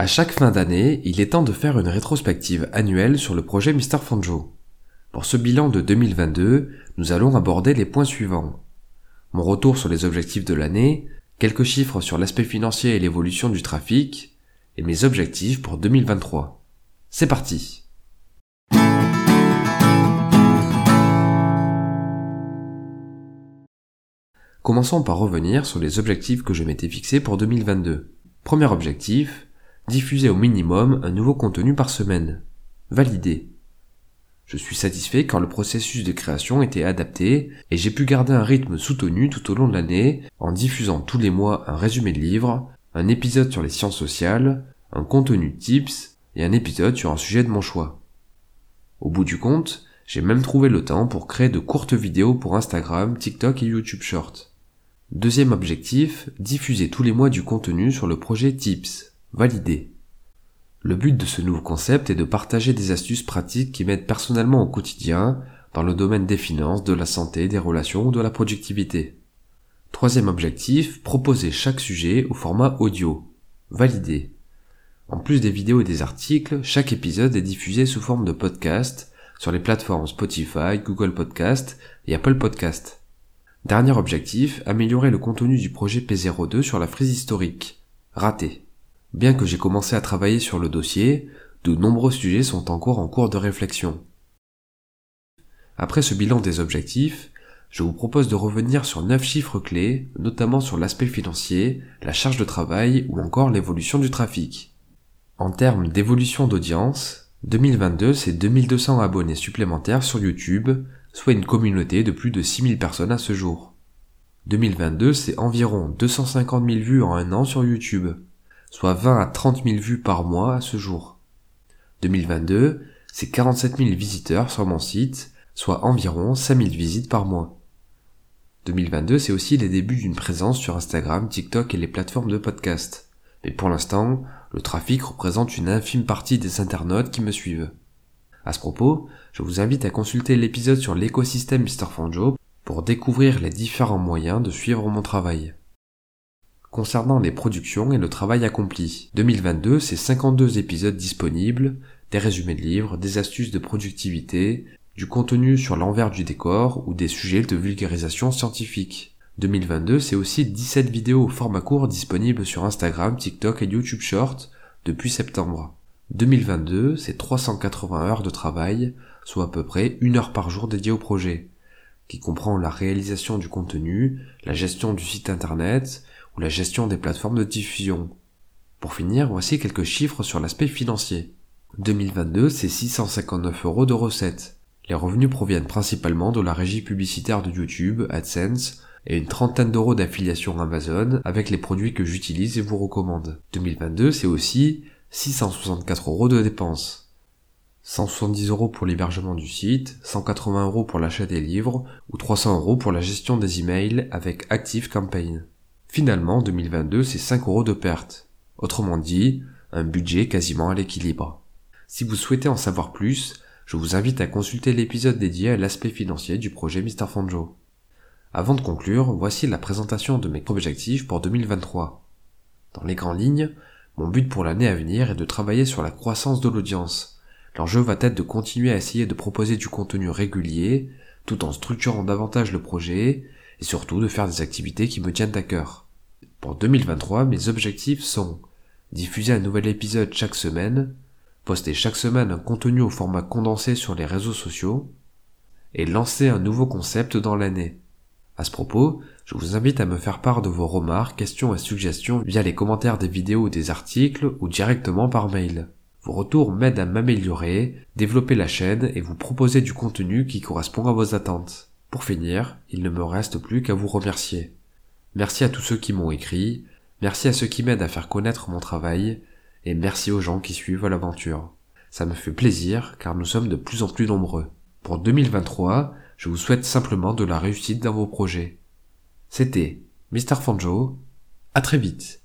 À chaque fin d'année, il est temps de faire une rétrospective annuelle sur le projet Mr. Fanjo. Pour ce bilan de 2022, nous allons aborder les points suivants. Mon retour sur les objectifs de l'année, quelques chiffres sur l'aspect financier et l'évolution du trafic, et mes objectifs pour 2023. C'est parti Commençons par revenir sur les objectifs que je m'étais fixés pour 2022. Premier objectif, diffuser au minimum un nouveau contenu par semaine. Validé. Je suis satisfait car le processus de création était adapté et j'ai pu garder un rythme soutenu tout au long de l'année en diffusant tous les mois un résumé de livre, un épisode sur les sciences sociales, un contenu tips et un épisode sur un sujet de mon choix. Au bout du compte, j'ai même trouvé le temps pour créer de courtes vidéos pour Instagram, TikTok et YouTube Short. Deuxième objectif, diffuser tous les mois du contenu sur le projet Tips. Validé. Le but de ce nouveau concept est de partager des astuces pratiques qui m'aident personnellement au quotidien dans le domaine des finances, de la santé, des relations ou de la productivité. Troisième objectif, proposer chaque sujet au format audio. Validé. En plus des vidéos et des articles, chaque épisode est diffusé sous forme de podcast sur les plateformes Spotify, Google Podcast et Apple Podcast. Dernier objectif, améliorer le contenu du projet P02 sur la frise historique. Raté. Bien que j'ai commencé à travailler sur le dossier, de nombreux sujets sont encore en cours de réflexion. Après ce bilan des objectifs, je vous propose de revenir sur 9 chiffres clés, notamment sur l'aspect financier, la charge de travail ou encore l'évolution du trafic. En termes d'évolution d'audience, 2022 c'est 2200 abonnés supplémentaires sur YouTube, soit une communauté de plus de 6000 personnes à ce jour. 2022 c'est environ 250 000 vues en un an sur YouTube soit 20 à 30 000 vues par mois à ce jour. 2022, c'est 47 000 visiteurs sur mon site, soit environ 5 000 visites par mois. 2022, c'est aussi les débuts d'une présence sur Instagram, TikTok et les plateformes de podcast. Mais pour l'instant, le trafic représente une infime partie des internautes qui me suivent. À ce propos, je vous invite à consulter l'épisode sur l'écosystème Mr. Fanjo pour découvrir les différents moyens de suivre mon travail concernant les productions et le travail accompli. 2022, c'est 52 épisodes disponibles, des résumés de livres, des astuces de productivité, du contenu sur l'envers du décor ou des sujets de vulgarisation scientifique. 2022, c'est aussi 17 vidéos au format court disponibles sur Instagram, TikTok et YouTube Short depuis septembre. 2022, c'est 380 heures de travail, soit à peu près une heure par jour dédiée au projet, qui comprend la réalisation du contenu, la gestion du site internet, la gestion des plateformes de diffusion. Pour finir, voici quelques chiffres sur l'aspect financier. 2022, c'est 659 euros de recettes. Les revenus proviennent principalement de la régie publicitaire de YouTube, AdSense, et une trentaine d'euros d'affiliation Amazon avec les produits que j'utilise et vous recommande. 2022, c'est aussi 664 euros de dépenses. 170 euros pour l'hébergement du site, 180 euros pour l'achat des livres ou 300 euros pour la gestion des emails avec ActiveCampaign. Finalement, 2022, c'est 5 euros de perte. Autrement dit, un budget quasiment à l'équilibre. Si vous souhaitez en savoir plus, je vous invite à consulter l'épisode dédié à l'aspect financier du projet Mr. Fanjo. Avant de conclure, voici la présentation de mes objectifs pour 2023. Dans les grandes lignes, mon but pour l'année à venir est de travailler sur la croissance de l'audience. L'enjeu va être de continuer à essayer de proposer du contenu régulier, tout en structurant davantage le projet et surtout de faire des activités qui me tiennent à cœur. Pour 2023, mes objectifs sont diffuser un nouvel épisode chaque semaine, poster chaque semaine un contenu au format condensé sur les réseaux sociaux, et lancer un nouveau concept dans l'année. À ce propos, je vous invite à me faire part de vos remarques, questions et suggestions via les commentaires des vidéos ou des articles ou directement par mail. Vos retours m'aident à m'améliorer, développer la chaîne et vous proposer du contenu qui correspond à vos attentes. Pour finir, il ne me reste plus qu'à vous remercier. Merci à tous ceux qui m'ont écrit, merci à ceux qui m'aident à faire connaître mon travail, et merci aux gens qui suivent l'aventure. Ça me fait plaisir car nous sommes de plus en plus nombreux. Pour 2023, je vous souhaite simplement de la réussite dans vos projets. C'était Mr. Fanjo. À très vite.